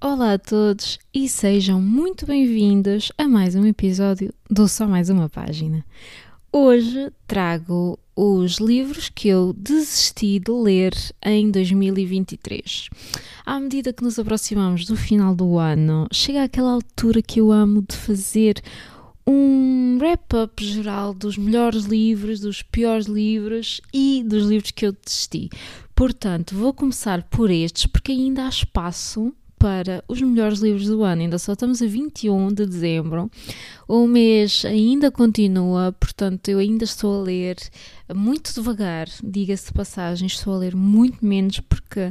Olá a todos e sejam muito bem-vindos a mais um episódio do Só Mais Uma Página. Hoje trago os livros que eu desisti de ler em 2023. À medida que nos aproximamos do final do ano, chega aquela altura que eu amo de fazer um wrap-up geral dos melhores livros, dos piores livros e dos livros que eu desisti. Portanto, vou começar por estes porque ainda há espaço para os melhores livros do ano. Ainda só estamos a 21 de dezembro. O mês ainda continua, portanto, eu ainda estou a ler muito devagar, diga-se de passagem, estou a ler muito menos porque,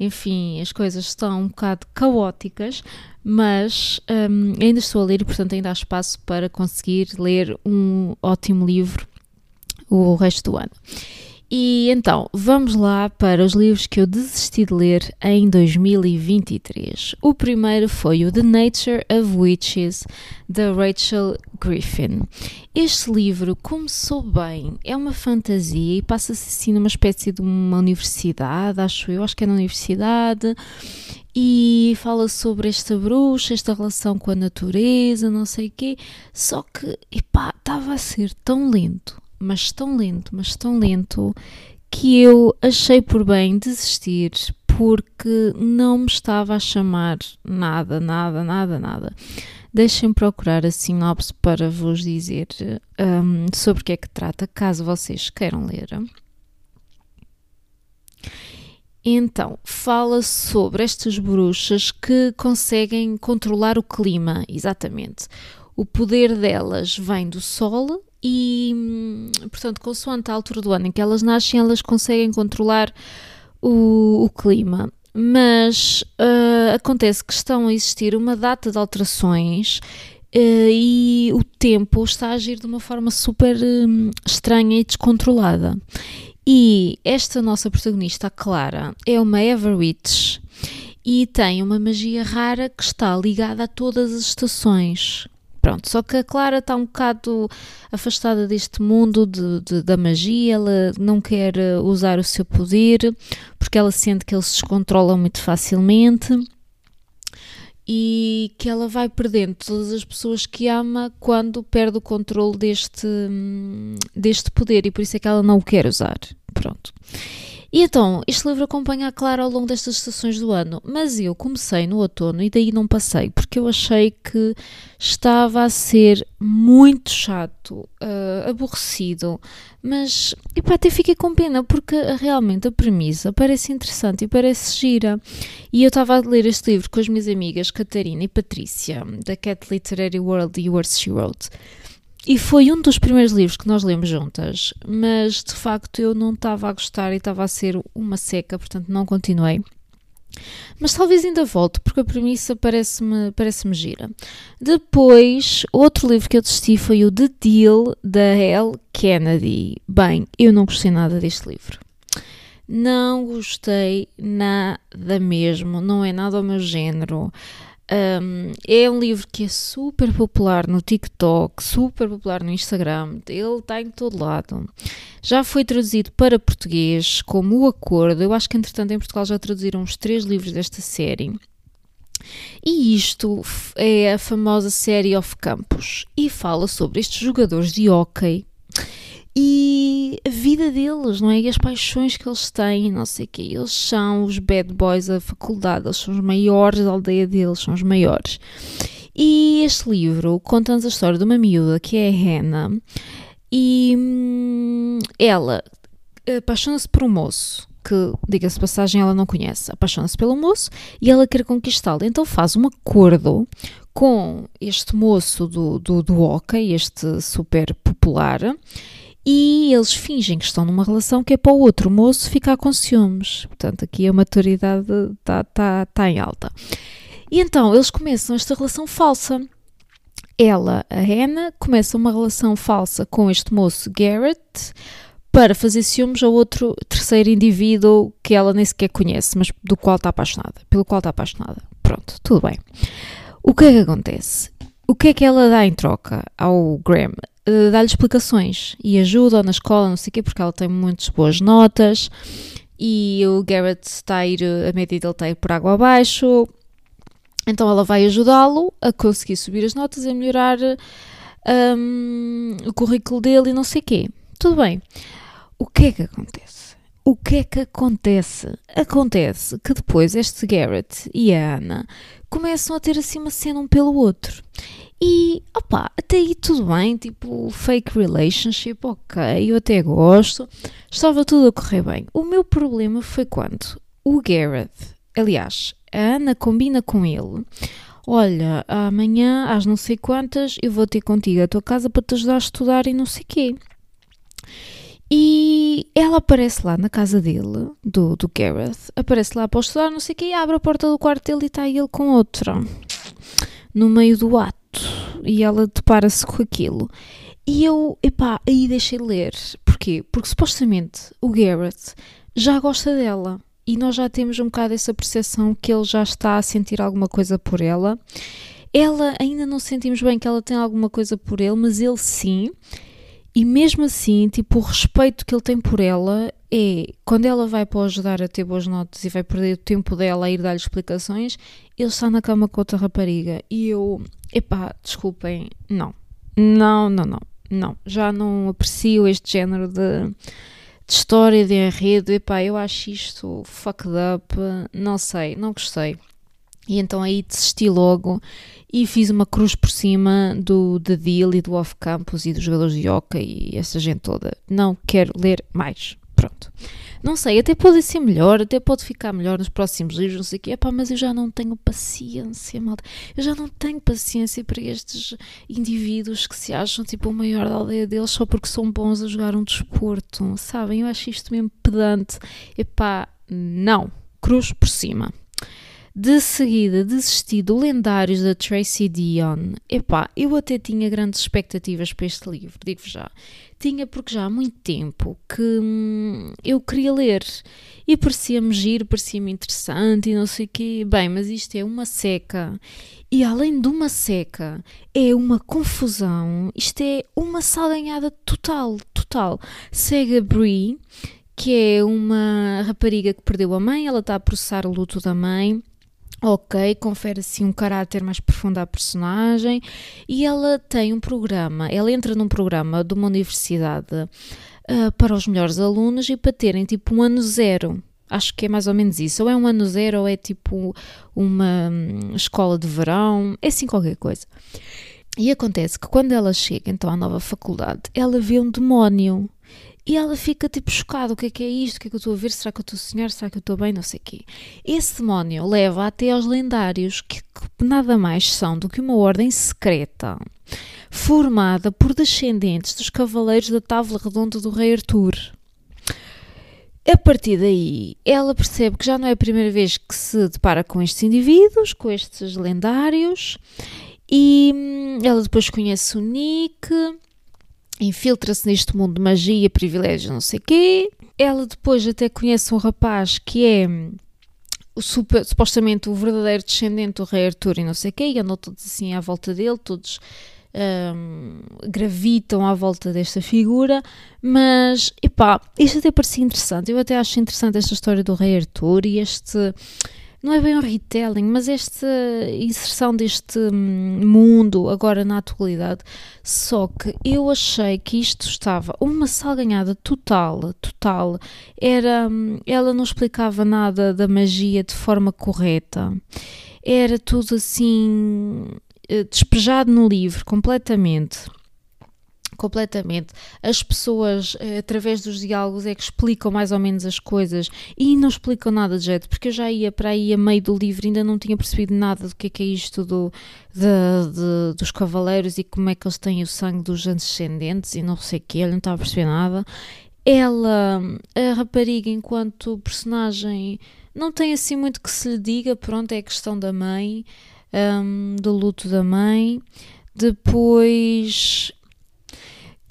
enfim, as coisas estão um bocado caóticas, mas um, ainda estou a ler e, portanto, ainda há espaço para conseguir ler um ótimo livro o resto do ano. E então, vamos lá para os livros que eu desisti de ler em 2023. O primeiro foi o The Nature of Witches, da Rachel Griffin. Este livro começou bem, é uma fantasia e passa-se assim numa espécie de uma universidade, acho eu, acho que é na universidade, e fala sobre esta bruxa, esta relação com a natureza, não sei o quê, só que, epá, estava a ser tão lento mas tão lento, mas tão lento, que eu achei por bem desistir porque não me estava a chamar nada, nada, nada, nada. Deixem procurar a sinopse para vos dizer um, sobre o que é que trata, caso vocês queiram ler. Então, fala sobre estas bruxas que conseguem controlar o clima, exatamente. O poder delas vem do sol e, portanto, consoante a altura do ano em que elas nascem, elas conseguem controlar o, o clima. Mas uh, acontece que estão a existir uma data de alterações uh, e o tempo está a agir de uma forma super uh, estranha e descontrolada. E esta nossa protagonista, a Clara, é uma Everwitch e tem uma magia rara que está ligada a todas as estações. Pronto, só que a Clara está um bocado afastada deste mundo de, de, da magia, ela não quer eh, usar o seu poder porque ela sente que ele se descontrola muito facilmente e que ela vai perdendo todas as pessoas que ama quando perde o controle deste, hum, deste poder e por isso é que ela não o quer usar. Pronto. E então, este livro acompanha a Clara ao longo destas estações do ano, mas eu comecei no outono e daí não passei, porque eu achei que estava a ser muito chato, uh, aborrecido, mas epá, até fiquei com pena, porque realmente a premissa parece interessante e parece gira. E eu estava a ler este livro com as minhas amigas Catarina e Patrícia, da Cat Literary World e Yours She Wrote. E foi um dos primeiros livros que nós lemos juntas, mas de facto eu não estava a gostar e estava a ser uma seca, portanto não continuei. Mas talvez ainda volte, porque a premissa parece-me parece gira. Depois, outro livro que eu desisti foi o The Deal, da L. Kennedy. Bem, eu não gostei nada deste livro. Não gostei nada mesmo, não é nada ao meu género. Um, é um livro que é super popular no TikTok, super popular no Instagram, ele está em todo lado. Já foi traduzido para português como O Acordo. Eu acho que, entretanto, em Portugal já traduziram os três livros desta série. E isto é a famosa série Off Campus e fala sobre estes jogadores de hockey e a vida deles, não é? E as paixões que eles têm, não sei o quê. Eles são os bad boys da faculdade, eles são os maiores da aldeia deles, são os maiores. E este livro conta-nos a história de uma miúda que é a Hannah e hum, ela apaixona-se por um moço que, diga-se passagem, ela não conhece. Apaixona-se pelo moço e ela quer conquistá-lo. Então faz um acordo com este moço do, do, do hockey, este super popular, e eles fingem que estão numa relação que é para o outro moço ficar com ciúmes. Portanto, aqui a maturidade está tá, tá em alta. E então eles começam esta relação falsa. Ela, a Hannah, começa uma relação falsa com este moço Garrett para fazer ciúmes a outro terceiro indivíduo que ela nem sequer conhece, mas do qual está apaixonada, pelo qual está apaixonada. Pronto, tudo bem. O que é que acontece? O que é que ela dá em troca ao Graham? Uh, Dá-lhe explicações e ajuda na escola, não sei o quê, porque ela tem muitas boas notas e o Garrett está a ir, a média dele está a ir por água abaixo. Então ela vai ajudá-lo a conseguir subir as notas, a melhorar um, o currículo dele e não sei o quê. Tudo bem. O que é que acontece? O que é que acontece? Acontece que depois este Garrett e a Ana começam a ter assim uma cena um pelo outro. E, opá, até aí tudo bem, tipo, fake relationship, ok, eu até gosto, estava tudo a correr bem. O meu problema foi quando o Garrett, aliás, a Ana combina com ele, olha, amanhã às não sei quantas eu vou ter contigo a tua casa para te ajudar a estudar e não sei quê. E ela aparece lá na casa dele, do, do Gareth, aparece lá para estudar, não sei o quê, e abre a porta do quarto dele e está ele com outra, no meio do ato. E ela depara-se com aquilo. E eu, epá, aí deixei ler. Porquê? Porque supostamente o Gareth já gosta dela. E nós já temos um bocado essa percepção que ele já está a sentir alguma coisa por ela. Ela ainda não sentimos bem que ela tem alguma coisa por ele, mas ele sim. E mesmo assim, tipo, o respeito que ele tem por ela é quando ela vai para o ajudar a ter boas notas e vai perder o tempo dela a ir dar-lhe explicações, ele está na cama com outra rapariga. E eu, epá, desculpem, não. Não, não, não, não. Já não aprecio este género de, de história, de enredo. Epá, eu acho isto fucked up. Não sei, não gostei. E então aí desisti logo e fiz uma cruz por cima do The Deal e do Off Campus e dos jogadores de Yoka e essa gente toda. Não quero ler mais. Pronto. Não sei, até pode ser melhor, até pode ficar melhor nos próximos livros, não sei o quê. Epá, mas eu já não tenho paciência, malta. Eu já não tenho paciência para estes indivíduos que se acham tipo o maior da aldeia deles só porque são bons a jogar um desporto, sabem? Eu acho isto mesmo pedante. Epá, não. Cruz por cima. De seguida, desisti do Lendários da Tracy Dion. Epá, eu até tinha grandes expectativas para este livro, digo-vos já. Tinha porque já há muito tempo que hum, eu queria ler e parecia-me giro, parecia-me interessante e não sei o quê. Bem, mas isto é uma seca. E além de uma seca, é uma confusão. Isto é uma salganhada total, total. Segue a Brie, que é uma rapariga que perdeu a mãe, ela está a processar o luto da mãe Ok, confere assim um caráter mais profundo à personagem e ela tem um programa, ela entra num programa de uma universidade uh, para os melhores alunos e para terem tipo um ano zero. Acho que é mais ou menos isso. Ou é um ano zero ou é tipo uma um, escola de verão, é assim qualquer coisa. E acontece que quando ela chega então à nova faculdade, ela vê um demónio e ela fica tipo chocada: o que é que é isto? O que é que eu estou a ver? Será que eu estou a sonhar? Será que eu estou bem? Não sei o quê. Esse demónio leva até aos lendários, que, que nada mais são do que uma ordem secreta formada por descendentes dos cavaleiros da Távola Redonda do Rei Arthur. A partir daí, ela percebe que já não é a primeira vez que se depara com estes indivíduos, com estes lendários, e hum, ela depois conhece o Nick infiltra-se neste mundo de magia, privilégios, não sei quê. Ela depois até conhece um rapaz que é o super, supostamente o verdadeiro descendente do rei Arthur e não sei quê, e andam todos assim à volta dele, todos um, gravitam à volta desta figura, mas, epá, isto até parecia interessante, eu até acho interessante esta história do rei Arthur e este não é bem um retelling, mas esta inserção deste hum, mundo agora na atualidade. Só que eu achei que isto estava uma salganhada total, total. Era, hum, ela não explicava nada da magia de forma correta. Era tudo assim eh, despejado no livro completamente completamente. As pessoas, eh, através dos diálogos, é que explicam mais ou menos as coisas e não explicam nada de jeito, porque eu já ia para aí a meio do livro ainda não tinha percebido nada do que é, que é isto do, de, de, dos cavaleiros e como é que eles têm o sangue dos descendentes e não sei o que, eu não estava a perceber nada. Ela, a rapariga, enquanto personagem, não tem assim muito que se lhe diga, pronto, é a questão da mãe, um, do luto da mãe. Depois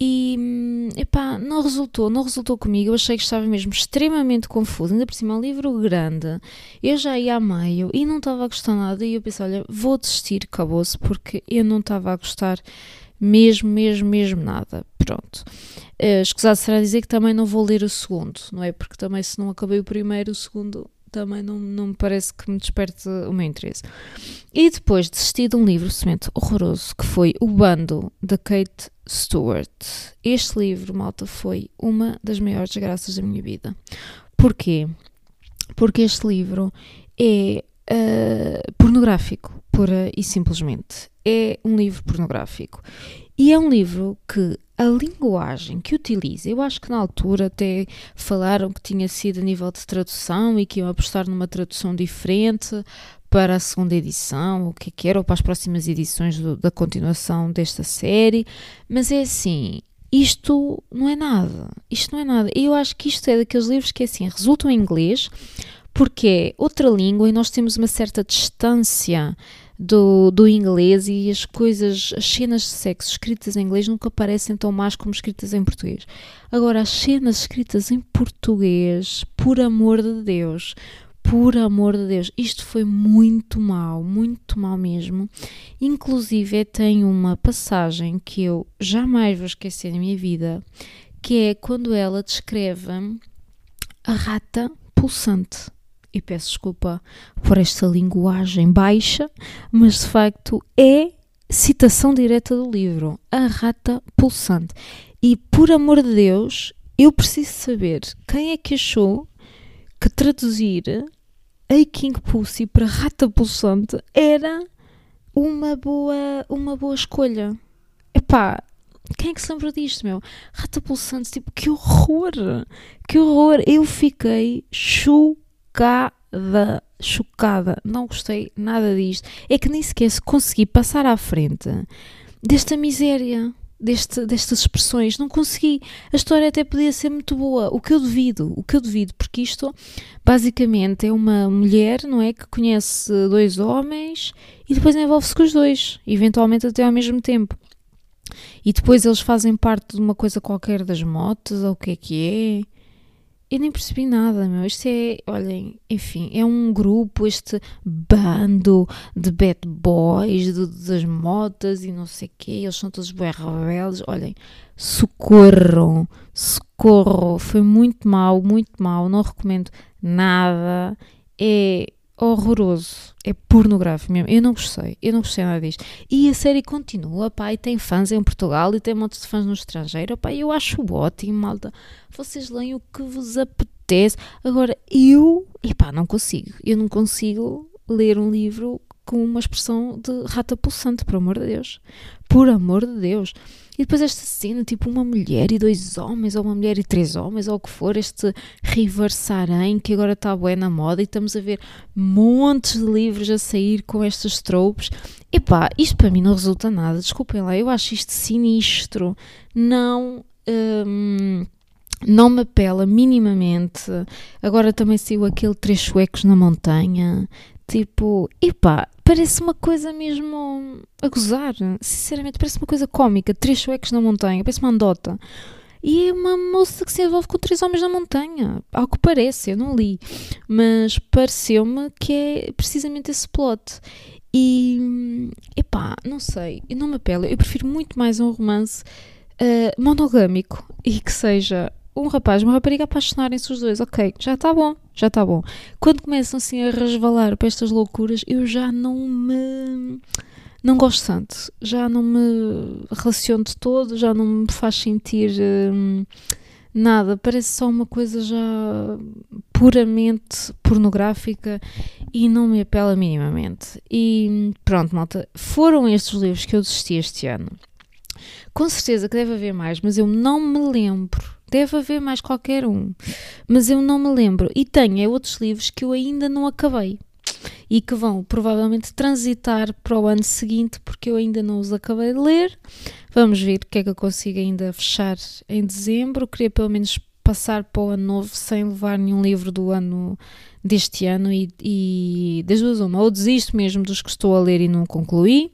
e epá, não resultou, não resultou comigo. Eu achei que estava mesmo extremamente confuso. Ainda por cima, é um livro grande. Eu já ia a meio e não estava a gostar nada. E eu pensei: olha, vou desistir, acabou-se, porque eu não estava a gostar mesmo, mesmo, mesmo nada. Pronto. Uh, escusado será dizer que também não vou ler o segundo, não é? Porque também, se não acabei o primeiro, o segundo também não, não me parece que me desperte o meu interesse. E depois desisti de um livro semente horroroso que foi O Bando, da Kate Stewart. Este livro, malta, foi uma das maiores desgraças da minha vida. Porquê? Porque este livro é uh, pornográfico, pura e simplesmente. É um livro pornográfico. E é um livro que a linguagem que utiliza, eu acho que na altura até falaram que tinha sido a nível de tradução e que iam apostar numa tradução diferente para a segunda edição, o que é que era, ou para as próximas edições do, da continuação desta série, mas é assim, isto não é nada, isto não é nada. Eu acho que isto é daqueles livros que é assim, resultam em inglês, porque é outra língua e nós temos uma certa distância do, do inglês e as coisas, as cenas de sexo escritas em inglês nunca parecem tão más como escritas em português. Agora, as cenas escritas em português, por amor de Deus, por amor de Deus, isto foi muito mal, muito mal mesmo. Inclusive, tem uma passagem que eu jamais vou esquecer na minha vida, que é quando ela descreve a rata pulsante e peço desculpa por esta linguagem baixa, mas de facto é citação direta do livro, A Rata Pulsante. E por amor de Deus, eu preciso saber quem é que achou que traduzir a King Pussy para Rata Pulsante era uma boa, uma boa escolha. Epá, quem é que se lembra disto, meu? Rata Pulsante, tipo, que horror! Que horror! Eu fiquei chocada chocada, chocada. Não gostei nada disto. É que nem sequer consegui passar à frente desta miséria. Deste, destas expressões, não consegui. A história até podia ser muito boa, o que eu duvido, o que eu duvido, porque isto basicamente é uma mulher, não é? Que conhece dois homens e depois envolve-se com os dois, eventualmente até ao mesmo tempo. E depois eles fazem parte de uma coisa qualquer das motos, ou o que é que é. Eu nem percebi nada, meu. Isto é, olhem, enfim, é um grupo, este bando de bad boys, de, das motas e não sei o quê. Eles são todos bem rebeldes. Olhem, socorro, socorro. Foi muito mal, muito mal. Não recomendo nada. É horroroso. É pornográfico mesmo. Eu não gostei. Eu não gostei nada disto. E a série continua, pá, e tem fãs em Portugal e tem montes de fãs no estrangeiro. Pá, eu acho ótimo, malta. Vocês leem o que vos apetece. Agora, eu, epá, não consigo. Eu não consigo ler um livro com uma expressão de rata pulsante, por amor de Deus. Por amor de Deus. E depois esta cena, tipo uma mulher e dois homens, ou uma mulher e três homens, ou o que for, este reversarem que agora está bué na moda e estamos a ver montes de livros a sair com estas tropes. Epá, isto para mim não resulta nada, desculpem lá, eu acho isto sinistro. Não. Hum, não me apela minimamente. Agora também saiu aquele Três Suecos na Montanha. Tipo, epá, parece uma coisa mesmo a gozar. Sinceramente, parece uma coisa cómica. Três suecos na montanha, parece uma andota. E é uma moça que se envolve com três homens na montanha. Ao que parece, eu não li. Mas pareceu-me que é precisamente esse plot. E, epá, não sei, não me apela. Eu prefiro muito mais um romance uh, monogâmico e que seja um rapaz e uma rapariga apaixonarem-se os dois, ok, já está bom, já está bom. Quando começam assim a resvalar para estas loucuras, eu já não me. Não gosto tanto, já não me relaciono de todo, já não me faz sentir hum, nada, parece só uma coisa já puramente pornográfica e não me apela minimamente. E pronto, malta, foram estes livros que eu desisti este ano. Com certeza que deve haver mais, mas eu não me lembro Deve haver mais qualquer um, mas eu não me lembro. E tenho é outros livros que eu ainda não acabei e que vão provavelmente transitar para o ano seguinte porque eu ainda não os acabei de ler. Vamos ver o que é que eu consigo ainda fechar em dezembro. Queria pelo menos passar para o ano novo sem levar nenhum livro do ano deste ano e, e das duas uma, ou desisto mesmo dos que estou a ler e não concluí,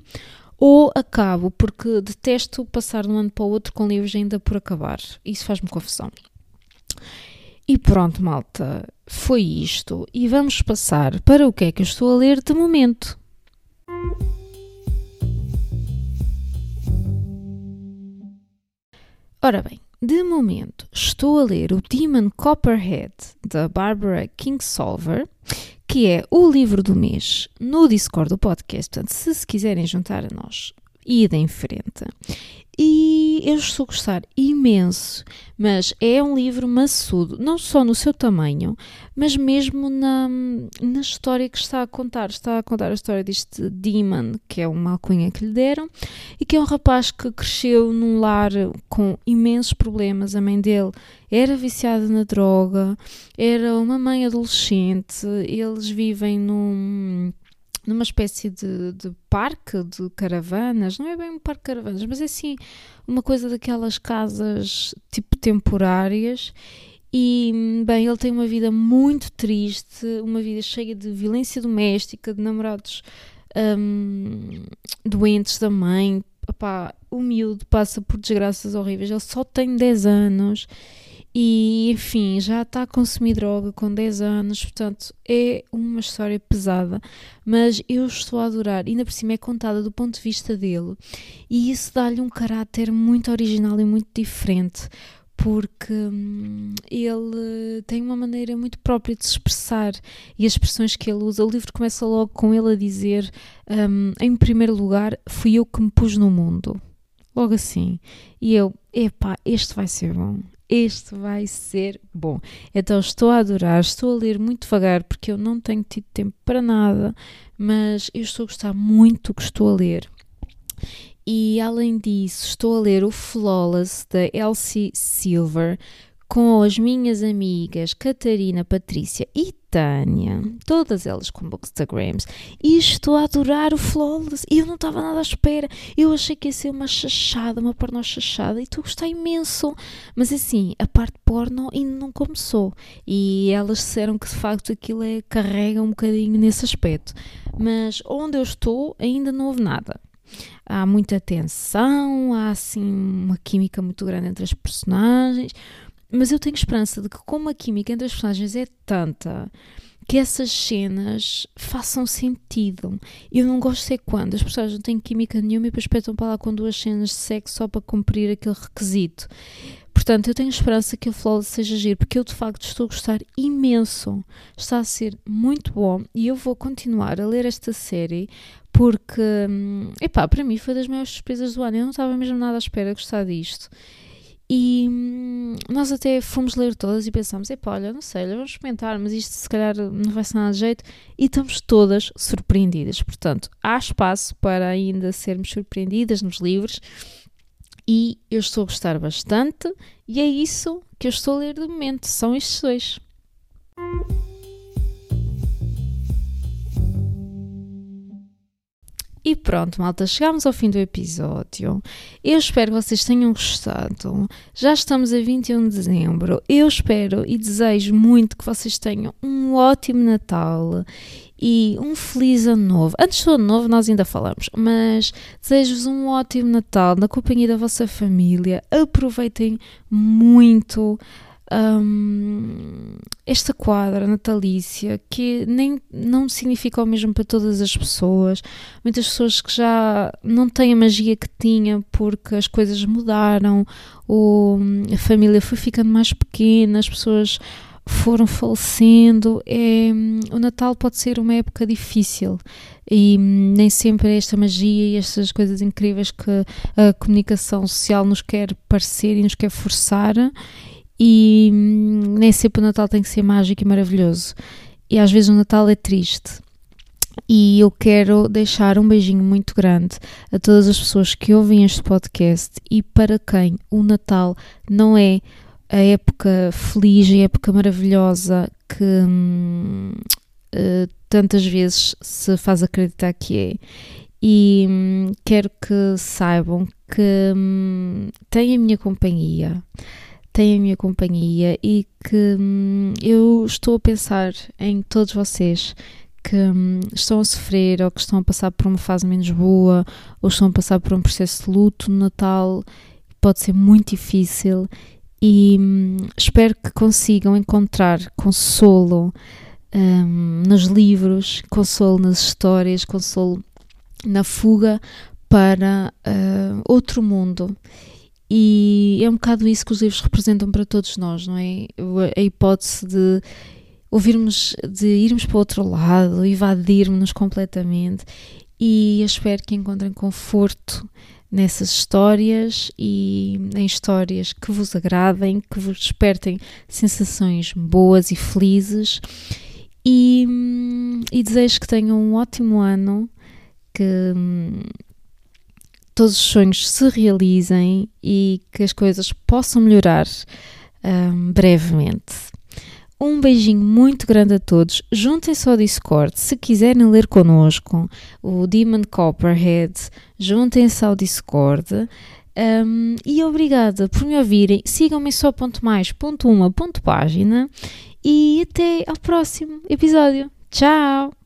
ou acabo porque detesto passar de um ano para o outro com livros ainda por acabar. Isso faz-me confusão. E pronto, malta, foi isto. E vamos passar para o que é que eu estou a ler de momento. Ora bem, de momento estou a ler o Demon Copperhead da Barbara Kingsolver, que é o livro do mês no Discord do podcast. Portanto, se se quiserem juntar a nós, ida em frente. E eu estou a gostar imenso, mas é um livro maçudo, não só no seu tamanho, mas mesmo na, na história que está a contar. Está a contar a história deste Demon, que é uma alcunha que lhe deram, e que é um rapaz que cresceu num lar com imensos problemas. A mãe dele era viciada na droga, era uma mãe adolescente, eles vivem num numa espécie de, de, parque de caravanas, não é bem um parque de caravanas, mas é assim uma coisa daquelas casas tipo temporárias. E bem, ele tem uma vida muito triste, uma vida cheia de violência doméstica, de namorados um, doentes da mãe. Epá, o miúdo passa por desgraças horríveis, ele só tem 10 anos e enfim, já está a consumir droga com 10 anos, portanto é uma história pesada, mas eu estou a adorar, ainda por cima é contada do ponto de vista dele e isso dá-lhe um caráter muito original e muito diferente. Porque hum, ele tem uma maneira muito própria de se expressar e as expressões que ele usa. O livro começa logo com ele a dizer: hum, Em primeiro lugar, fui eu que me pus no mundo logo assim. E eu, epá, este vai ser bom, este vai ser bom. Então estou a adorar, estou a ler muito devagar porque eu não tenho tido tempo para nada, mas eu estou a gostar muito do que estou a ler. E além disso, estou a ler o Flawless da Elsie Silver, com as minhas amigas Catarina, Patrícia e Tânia, todas elas com bookstagrams, e estou a adorar o Flawless. Eu não estava nada à espera. Eu achei que ia ser uma chachada, uma porno chachada, e estou a gostar imenso. Mas assim, a parte porno ainda não começou. E elas disseram que de facto aquilo é, carrega um bocadinho nesse aspecto. Mas onde eu estou ainda não houve nada há muita tensão, há assim uma química muito grande entre as personagens, mas eu tenho esperança de que, como a química entre as personagens é tanta, que essas cenas façam sentido. Eu não gosto de ser quando as pessoas não têm química nenhuma e depois espetam para lá com duas cenas de sexo só para cumprir aquele requisito. Portanto, eu tenho esperança que o Flawless seja giro, porque eu de facto estou a gostar imenso. Está a ser muito bom e eu vou continuar a ler esta série porque, hum, epá, para mim foi das maiores surpresas do ano. Eu não estava mesmo nada à espera de gostar disto. E hum, nós até fomos ler todas e pensámos: epá, olha, não sei, vamos experimentar, mas isto se calhar não vai ser nada de jeito. E estamos todas surpreendidas. Portanto, há espaço para ainda sermos surpreendidas nos livros. E eu estou a gostar bastante. E é isso que eu estou a ler de momento: são estes dois. E pronto, malta, chegamos ao fim do episódio. Eu espero que vocês tenham gostado. Já estamos a 21 de dezembro. Eu espero e desejo muito que vocês tenham um ótimo Natal e um feliz ano novo. Antes do ano novo nós ainda falamos, mas desejo-vos um ótimo Natal na companhia da vossa família. Aproveitem muito um, esta quadra natalícia que nem não significa o mesmo para todas as pessoas. Muitas pessoas que já não têm a magia que tinha porque as coisas mudaram, ou a família foi ficando mais pequena, as pessoas foram falecendo. É, o Natal pode ser uma época difícil e nem sempre é esta magia e estas coisas incríveis que a comunicação social nos quer parecer e nos quer forçar e hum, nem sempre o Natal tem que ser mágico e maravilhoso. E às vezes o Natal é triste. E eu quero deixar um beijinho muito grande a todas as pessoas que ouvem este podcast e para quem o Natal não é a época feliz, a época maravilhosa que hum, uh, tantas vezes se faz acreditar que é. E hum, quero que saibam que hum, têm a minha companhia têm a minha companhia e que hum, eu estou a pensar em todos vocês que hum, estão a sofrer ou que estão a passar por uma fase menos boa ou estão a passar por um processo de luto no Natal. Pode ser muito difícil e hum, espero que consigam encontrar consolo um, nos livros, consolo nas histórias, consolo na fuga para uh, outro mundo. E é um bocado isso que os livros representam para todos nós, não é? A hipótese de ouvirmos, de irmos para o outro lado, evadirmos-nos completamente. E espero que encontrem conforto nessas histórias e em histórias que vos agradem, que vos despertem sensações boas e felizes. E, e desejo que tenham um ótimo ano, que hum, todos os sonhos se realizem e que as coisas possam melhorar um, brevemente. Um beijinho muito grande a todos. Juntem-se ao Discord se quiserem ler connosco o Demon Copperhead. Juntem-se ao Discord. Um, e obrigada por me ouvirem. Sigam-me só ponto mais ponto uma ponto página e até ao próximo episódio. Tchau!